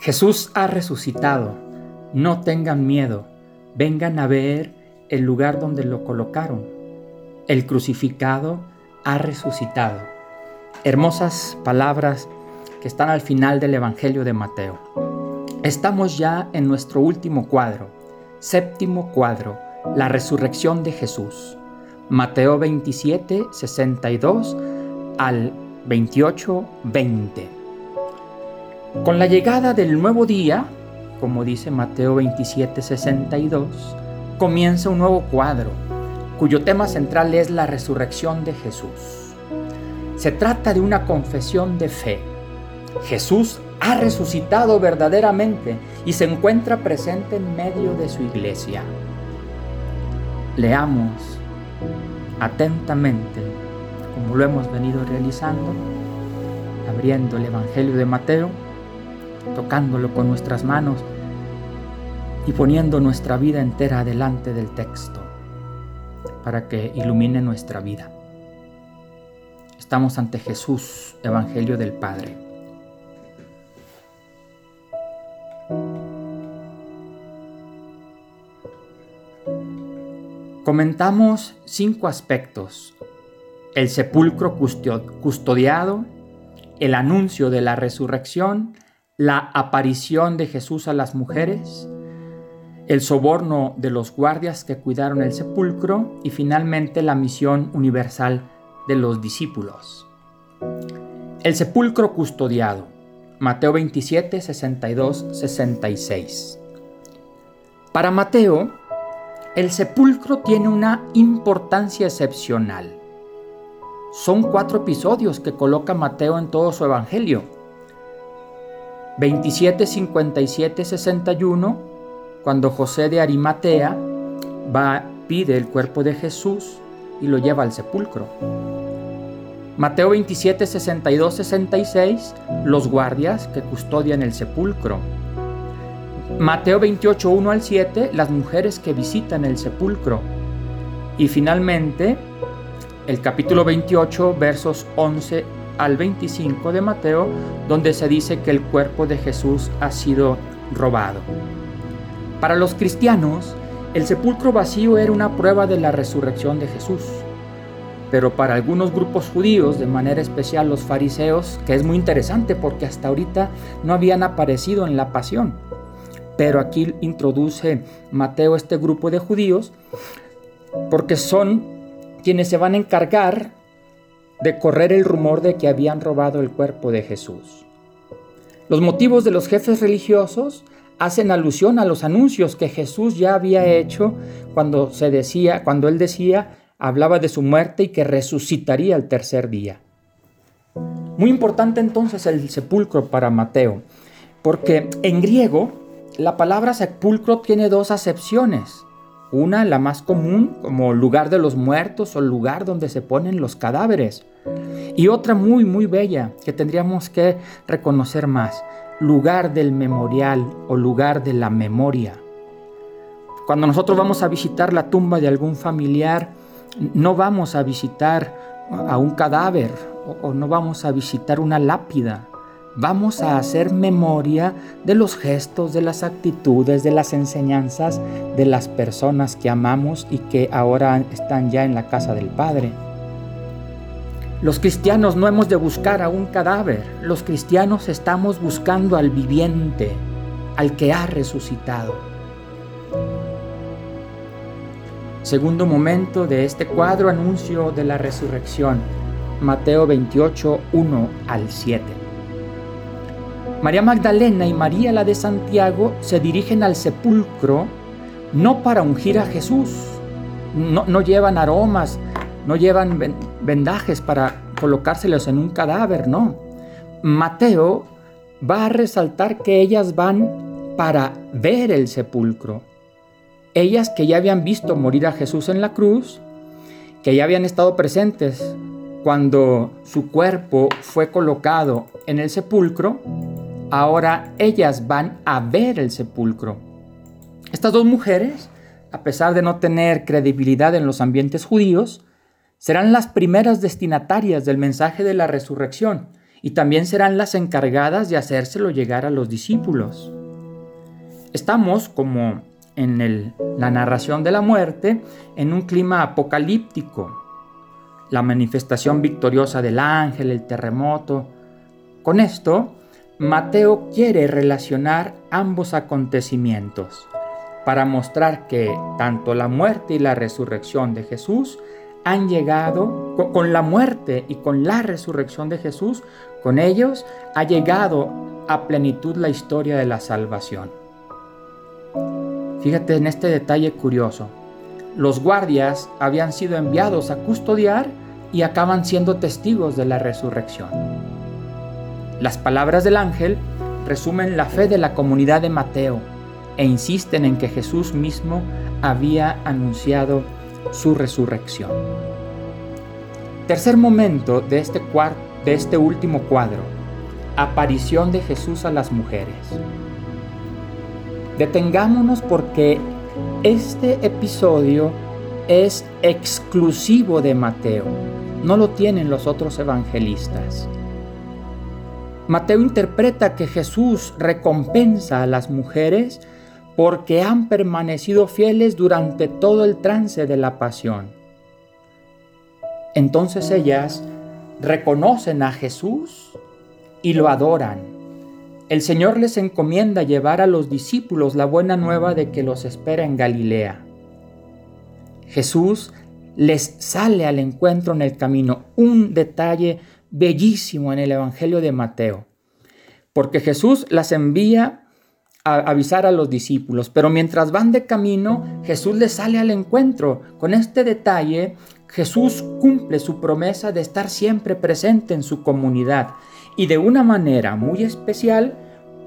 Jesús ha resucitado, no tengan miedo, vengan a ver el lugar donde lo colocaron. El crucificado ha resucitado. Hermosas palabras que están al final del Evangelio de Mateo. Estamos ya en nuestro último cuadro, séptimo cuadro, la resurrección de Jesús. Mateo 27, 62 al 28, 20. Con la llegada del nuevo día, como dice Mateo 27, 62, comienza un nuevo cuadro, cuyo tema central es la resurrección de Jesús. Se trata de una confesión de fe. Jesús ha resucitado verdaderamente y se encuentra presente en medio de su iglesia. Leamos atentamente, como lo hemos venido realizando, abriendo el Evangelio de Mateo, tocándolo con nuestras manos y poniendo nuestra vida entera delante del texto para que ilumine nuestra vida. Estamos ante Jesús, Evangelio del Padre. Comentamos cinco aspectos. El sepulcro custodiado, el anuncio de la resurrección, la aparición de Jesús a las mujeres, el soborno de los guardias que cuidaron el sepulcro y finalmente la misión universal de los discípulos. El sepulcro custodiado. Mateo 27, 62, 66. Para Mateo, el sepulcro tiene una importancia excepcional. Son cuatro episodios que coloca Mateo en todo su evangelio 27, 57, 61, cuando José de Arimatea va, pide el cuerpo de Jesús y lo lleva al sepulcro. Mateo 27, 62, 66, los guardias que custodian el sepulcro. Mateo 28, 1 al 7, las mujeres que visitan el sepulcro. Y finalmente, el capítulo 28, versos 11 al 25 de Mateo, donde se dice que el cuerpo de Jesús ha sido robado. Para los cristianos, el sepulcro vacío era una prueba de la resurrección de Jesús. Pero para algunos grupos judíos, de manera especial los fariseos, que es muy interesante porque hasta ahorita no habían aparecido en la pasión. Pero aquí introduce Mateo este grupo de judíos porque son quienes se van a encargar de correr el rumor de que habían robado el cuerpo de Jesús. Los motivos de los jefes religiosos hacen alusión a los anuncios que Jesús ya había hecho cuando se decía, cuando él decía, hablaba de su muerte y que resucitaría el tercer día. Muy importante entonces el sepulcro para Mateo, porque en griego la palabra sepulcro tiene dos acepciones. Una, la más común, como lugar de los muertos o lugar donde se ponen los cadáveres. Y otra muy, muy bella que tendríamos que reconocer más, lugar del memorial o lugar de la memoria. Cuando nosotros vamos a visitar la tumba de algún familiar, no vamos a visitar a un cadáver o no vamos a visitar una lápida, vamos a hacer memoria de los gestos, de las actitudes, de las enseñanzas de las personas que amamos y que ahora están ya en la casa del Padre. Los cristianos no hemos de buscar a un cadáver, los cristianos estamos buscando al viviente, al que ha resucitado. Segundo momento de este cuadro anuncio de la resurrección, Mateo 28, 1 al 7. María Magdalena y María la de Santiago se dirigen al sepulcro no para ungir a Jesús, no, llevan aromas, no llevan vendajes para colocárselos en un cadáver, no. Mateo va a resaltar que ellas van para ver el sepulcro. Ellas que ya habían visto morir a Jesús en la cruz, que ya habían estado presentes cuando su cuerpo fue colocado en el sepulcro, Ahora ellas van a ver el sepulcro. Estas dos mujeres, a pesar de no tener credibilidad en los ambientes judíos, serán las primeras destinatarias del mensaje de la resurrección y también serán las encargadas de hacérselo llegar a los discípulos. Estamos, como en la narración de la muerte, en un clima apocalíptico. La manifestación victoriosa del ángel, el terremoto. Con esto, Mateo quiere relacionar ambos acontecimientos para mostrar que tanto la muerte y la resurrección de Jesús han llegado, con la muerte y con la resurrección de Jesús, con ellos ha llegado a plenitud la historia de la salvación. Fíjate en este detalle curioso. Los guardias habían sido enviados a custodiar y acaban siendo testigos de la resurrección. Las palabras del ángel resumen la fe de la comunidad de Mateo e insisten en que Jesús mismo había anunciado su resurrección. Tercer momento de este, de este último cuadro, aparición de Jesús a las mujeres. Detengámonos porque este episodio es exclusivo de Mateo, no lo tienen los otros evangelistas. Mateo interpreta que Jesús recompensa a las mujeres porque han permanecido fieles durante todo el trance de la pasión. Entonces ellas reconocen a Jesús y lo adoran. El Señor les encomienda llevar a los discípulos la buena nueva de que los espera en Galilea. Jesús les sale al encuentro en el camino. Un detalle bellísimo en el Evangelio de Mateo. Porque Jesús las envía avisar a los discípulos, pero mientras van de camino, Jesús les sale al encuentro. Con este detalle, Jesús cumple su promesa de estar siempre presente en su comunidad y de una manera muy especial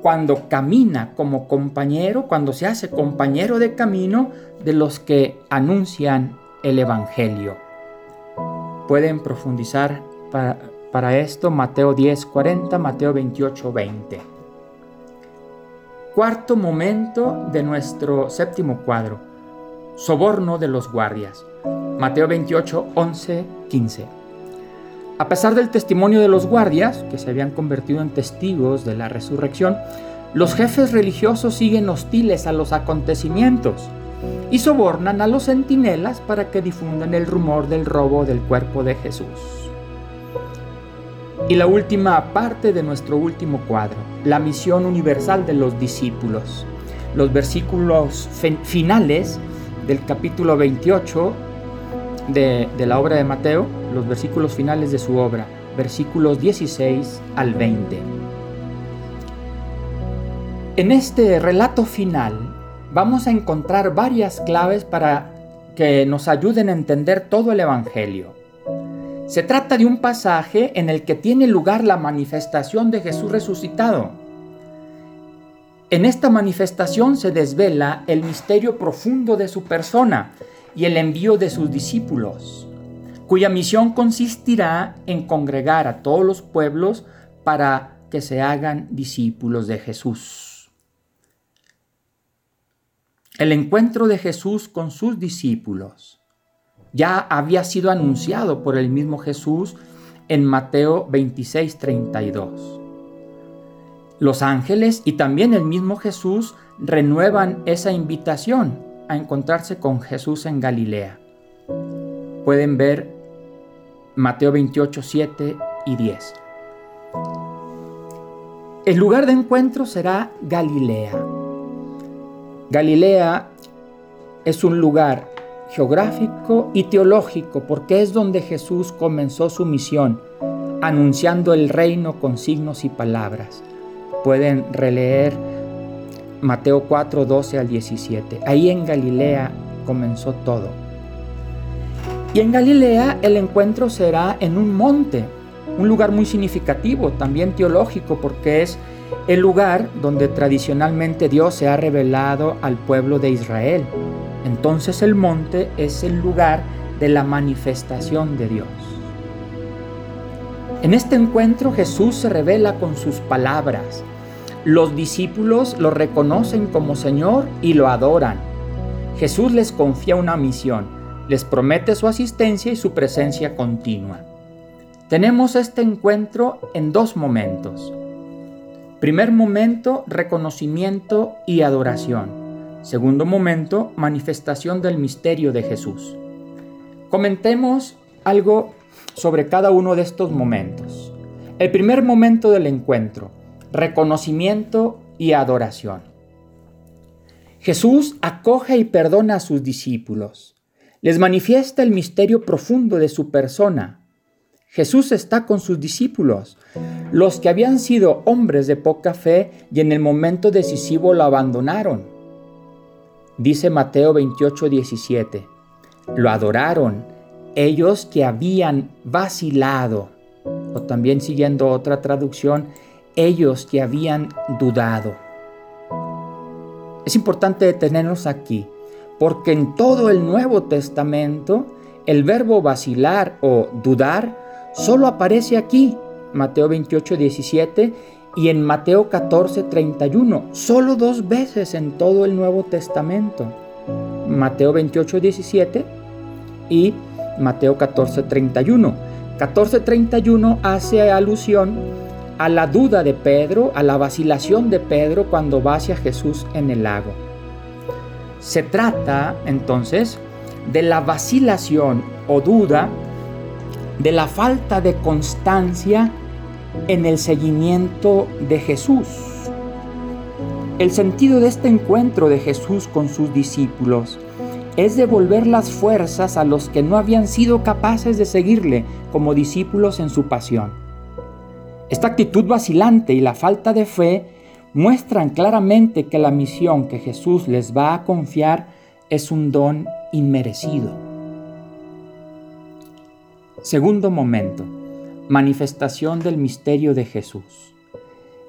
cuando camina como compañero, cuando se hace compañero de camino de los que anuncian el Evangelio. Pueden profundizar para, para esto Mateo 10, 40, Mateo 28, 20. Cuarto momento de nuestro séptimo cuadro. Soborno de los guardias. Mateo 28, 11, 15. A pesar del testimonio de los guardias, que se habían convertido en testigos de la resurrección, los jefes religiosos siguen hostiles a los acontecimientos y sobornan a los centinelas para que difundan el rumor del robo del cuerpo de Jesús. Y la última parte de nuestro último cuadro, la misión universal de los discípulos. Los versículos finales del capítulo 28 de, de, la obra de Mateo, los versículos finales de su obra, versículos 16 al 20. En este relato final vamos a encontrar varias claves para que nos ayuden a entender todo el Evangelio. Se trata de un pasaje en el que tiene lugar la manifestación de Jesús resucitado. En esta manifestación se desvela el misterio profundo de su persona y el envío de sus discípulos, cuya misión consistirá en congregar a todos los pueblos para que se hagan discípulos de Jesús. El encuentro de Jesús con sus discípulos ya había sido anunciado por el mismo Jesús en Mateo 26, 32. Los ángeles y también el mismo Jesús renuevan esa invitación a encontrarse con Jesús en Galilea. Pueden ver Mateo 28, 7 y 10. El lugar de encuentro será Galilea. Galilea es un lugar geográfico y teológico, porque es donde Jesús comenzó su misión, anunciando el reino con signos y palabras. Pueden releer Mateo 4, 12 al 17. Ahí en Galilea comenzó todo. Y en Galilea el encuentro será en un monte, un lugar muy significativo, también teológico, porque es el lugar donde tradicionalmente Dios se ha revelado al pueblo de Israel. Entonces el monte es el lugar de la manifestación de Dios. En este encuentro Jesús se revela con sus palabras. Los discípulos lo reconocen como Señor y lo adoran. Jesús les confía una misión, les promete su asistencia y su presencia continua. tenemos este encuentro en dos momentos. Primer momento, reconocimiento y adoración. Segundo momento, manifestación del misterio de Jesús. Comentemos algo sobre cada uno de estos momentos. El primer momento del encuentro, reconocimiento y adoración. Jesús acoge y perdona a sus discípulos. Les manifiesta el misterio profundo de su persona. Jesús está con sus discípulos, los que habían sido hombres de poca fe y en el momento decisivo lo abandonaron. Dice Mateo 28, 17 lo adoraron, ellos que habían vacilado, o también siguiendo otra traducción, ellos que habían dudado. Es importante detenernos aquí, porque en todo el Nuevo Testamento el verbo vacilar o dudar solo aparece aquí, Mateo 28, 17, y en Mateo 14, 31, solo dos veces en todo el Nuevo Testamento. Mateo 28, 17 y Mateo 14, 31. 14, 31 hace alusión a la duda de Pedro, a la vacilación de Pedro cuando va hacia Jesús en el lago. Se trata entonces de la vacilación o duda, de la falta de constancia en el seguimiento de Jesús. El sentido de este encuentro de Jesús con sus discípulos es devolver las fuerzas a los que no habían sido capaces de seguirle como discípulos en su pasión. Esta actitud vacilante y la falta de fe muestran claramente que la misión que Jesús les va a confiar es un don inmerecido. Segundo momento, manifestación del misterio de Jesús.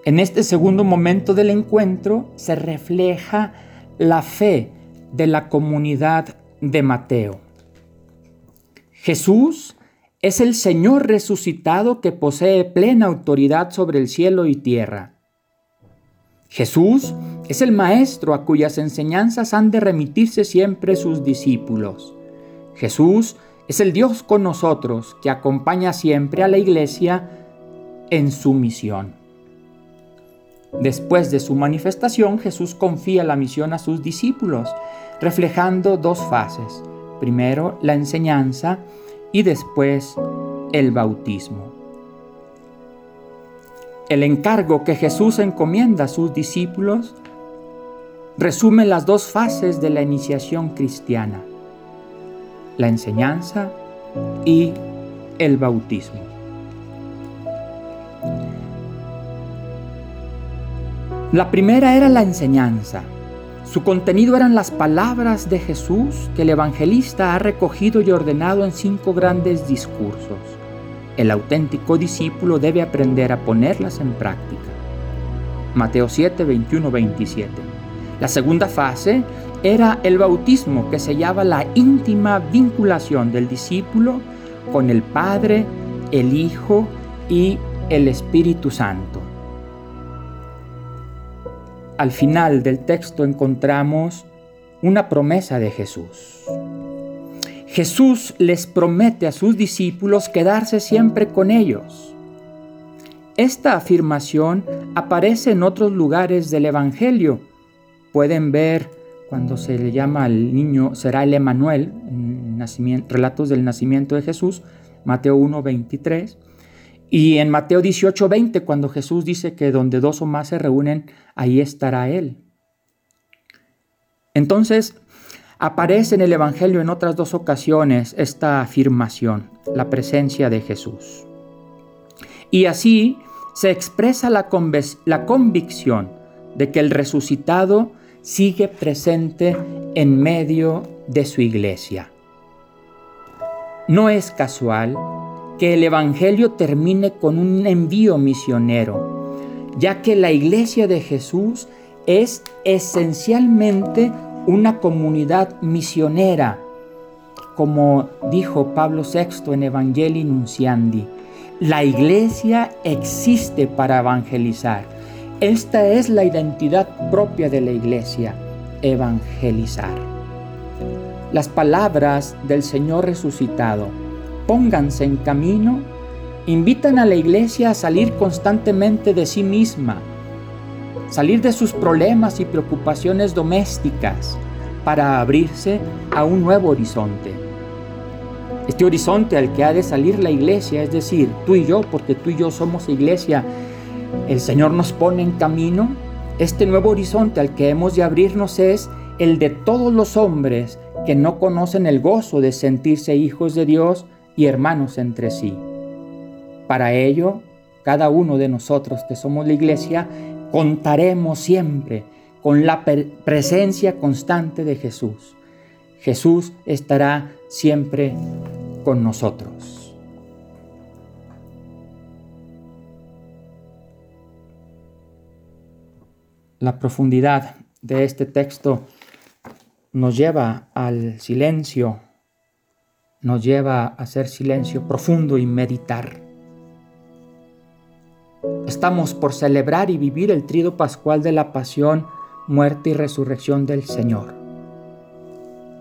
En este segundo momento del encuentro se refleja la fe de la comunidad de Mateo. Jesús es el Señor resucitado que posee plena autoridad sobre el cielo y tierra. Jesús es el Maestro a cuyas enseñanzas han de remitirse siempre sus discípulos. Jesús es el Dios con nosotros que acompaña siempre a la iglesia en su misión. Después de su manifestación, Jesús confía la misión a sus discípulos, reflejando dos fases. Primero la enseñanza y después el bautismo. El encargo que Jesús encomienda a sus discípulos resume las dos fases de la iniciación cristiana, la enseñanza y el bautismo. La primera era la enseñanza. Su contenido eran las palabras de Jesús que el evangelista ha recogido y ordenado en cinco grandes discursos. El auténtico discípulo debe aprender a ponerlas en práctica. Mateo 7, 21, 27. La segunda fase era el bautismo que sellaba la íntima vinculación del discípulo con el Padre, el Hijo y el Espíritu Santo. Al final del texto encontramos una promesa de Jesús. Jesús les promete a sus discípulos quedarse siempre con ellos. Esta afirmación aparece en otros lugares del Evangelio. Pueden ver cuando se le llama al niño, será el Emanuel, relatos del nacimiento de Jesús, Mateo 1, 23. Y en Mateo 18, 20, cuando Jesús dice que donde dos o más se reúnen, ahí estará Él. Entonces, aparece en el Evangelio en otras dos ocasiones esta afirmación, la presencia de Jesús. Y así se expresa la, la convicción de que el resucitado sigue presente en medio de su iglesia. No es casual que el Evangelio termine con un envío misionero, ya que la iglesia de Jesús es esencialmente una comunidad misionera, como dijo Pablo VI en Evangelii Nunciandi. La iglesia existe para evangelizar. Esta es la identidad propia de la iglesia, evangelizar. Las palabras del Señor resucitado pónganse en camino, invitan a la iglesia a salir constantemente de sí misma, salir de sus problemas y preocupaciones domésticas para abrirse a un nuevo horizonte. Este horizonte al que ha de salir la iglesia, es decir, tú y yo, porque tú y yo somos iglesia, el Señor nos pone en camino. Este nuevo horizonte al que hemos de abrirnos es el de todos los hombres que no conocen el gozo de sentirse hijos de Dios y hermanos entre sí. Para ello, cada uno de nosotros que somos la iglesia, contaremos siempre con la presencia constante de Jesús. Jesús estará siempre con nosotros. La profundidad de este texto nos lleva al silencio, nos lleva a hacer silencio profundo y meditar. Estamos por celebrar y vivir el trido pascual de la pasión, muerte y resurrección del Señor.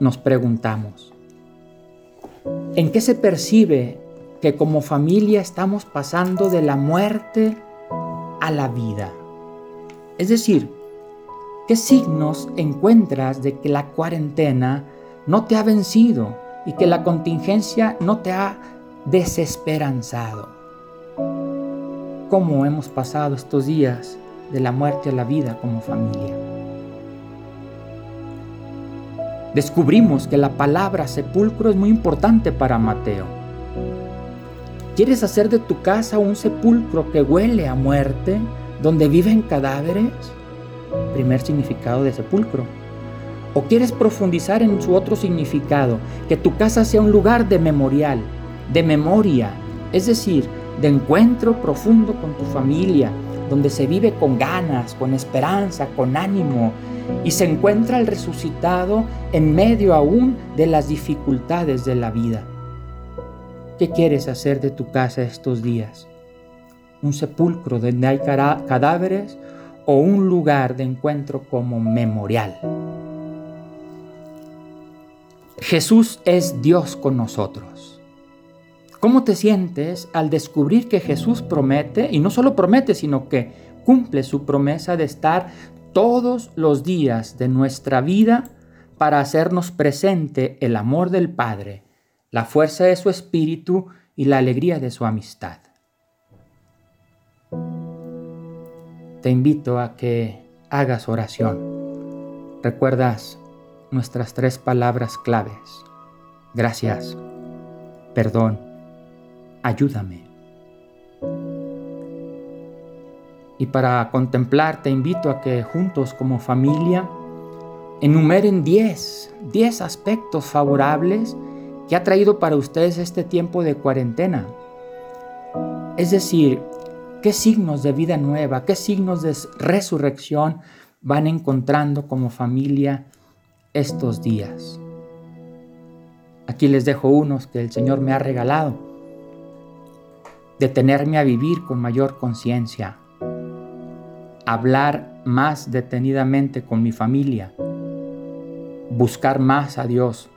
Nos preguntamos, ¿en qué se percibe que como familia estamos pasando de la muerte a la vida? Es decir, ¿Qué signos encuentras de que la cuarentena no te ha vencido y que la contingencia no te ha desesperanzado? ¿Cómo hemos pasado estos días de la muerte a la vida como familia? Descubrimos que la palabra sepulcro es muy importante para Mateo. ¿Quieres hacer de tu casa un sepulcro que huele a muerte, donde viven cadáveres? primer significado de sepulcro. ¿O quieres profundizar en su otro significado? Que tu casa sea un lugar de memorial, de memoria, es decir, de encuentro profundo con tu familia, donde se vive con ganas, con esperanza, con ánimo, y se encuentra el resucitado en medio aún de las dificultades de la vida. ¿Qué quieres hacer de tu casa estos días? ¿Un sepulcro donde hay cadáveres o un lugar de encuentro como memorial. Jesús es Dios con nosotros. ¿Cómo te sientes al descubrir que Jesús promete, y no solo promete, sino que cumple su promesa de estar todos los días de nuestra vida para hacernos presente el amor del Padre, la fuerza de su Espíritu y la alegría de su amistad? Te invito a que hagas oración. ¿Recuerdas nuestras tres palabras claves? Gracias, perdón, ayúdame. Y para contemplar te invito a que juntos como familia enumeren 10, 10 aspectos favorables que ha traído para ustedes este tiempo de cuarentena. Es decir, ¿Qué signos de vida nueva, qué signos de resurrección van encontrando como familia estos días? Aquí les dejo unos que el Señor me ha regalado. Detenerme a vivir con mayor conciencia. Hablar más detenidamente con mi familia. Buscar más a Dios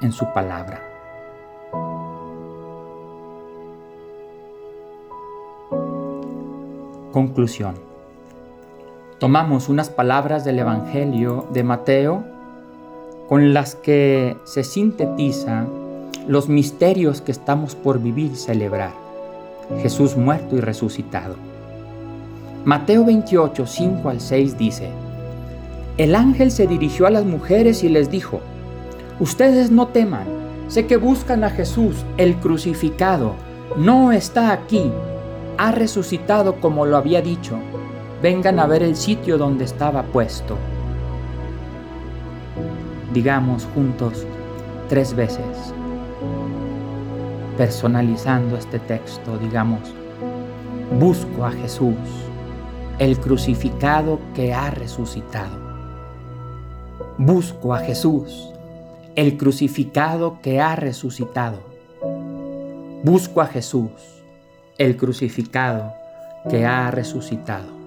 en su palabra. Conclusión. Tomamos unas palabras del Evangelio de Mateo con las que se sintetizan los misterios que estamos por vivir y celebrar. Jesús muerto y resucitado. Mateo 28, 5 al 6 dice, El ángel se dirigió a las mujeres y les dijo, Ustedes no teman, sé que buscan a Jesús, el crucificado, no está aquí ha resucitado como lo había dicho. Vengan a ver el sitio donde estaba puesto. Digamos juntos tres veces, personalizando este texto, digamos, busco a Jesús, el crucificado que ha resucitado. Busco a Jesús, el crucificado que ha resucitado. Busco a Jesús el crucificado que ha resucitado.